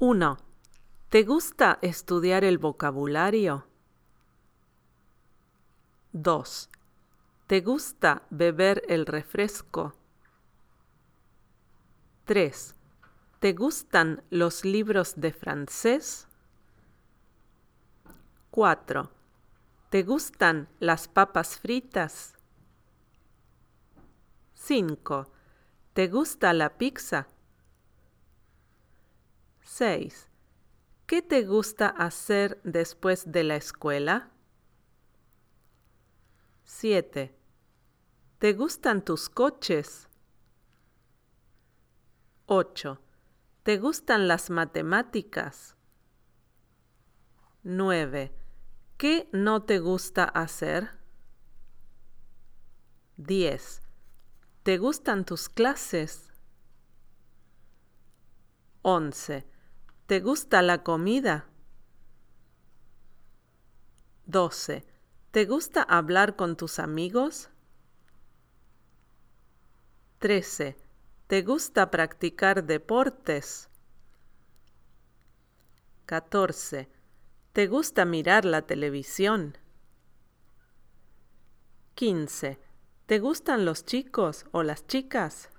1. ¿Te gusta estudiar el vocabulario? 2. ¿Te gusta beber el refresco? 3. ¿Te gustan los libros de francés? 4. ¿Te gustan las papas fritas? 5. ¿Te gusta la pizza? 6. ¿Qué te gusta hacer después de la escuela? 7. ¿Te gustan tus coches? 8. ¿Te gustan las matemáticas? 9. ¿Qué no te gusta hacer? 10. ¿Te gustan tus clases? 11. ¿Te gusta la comida? 12. ¿Te gusta hablar con tus amigos? 13. ¿Te gusta practicar deportes? 14. ¿Te gusta mirar la televisión? 15. ¿Te gustan los chicos o las chicas?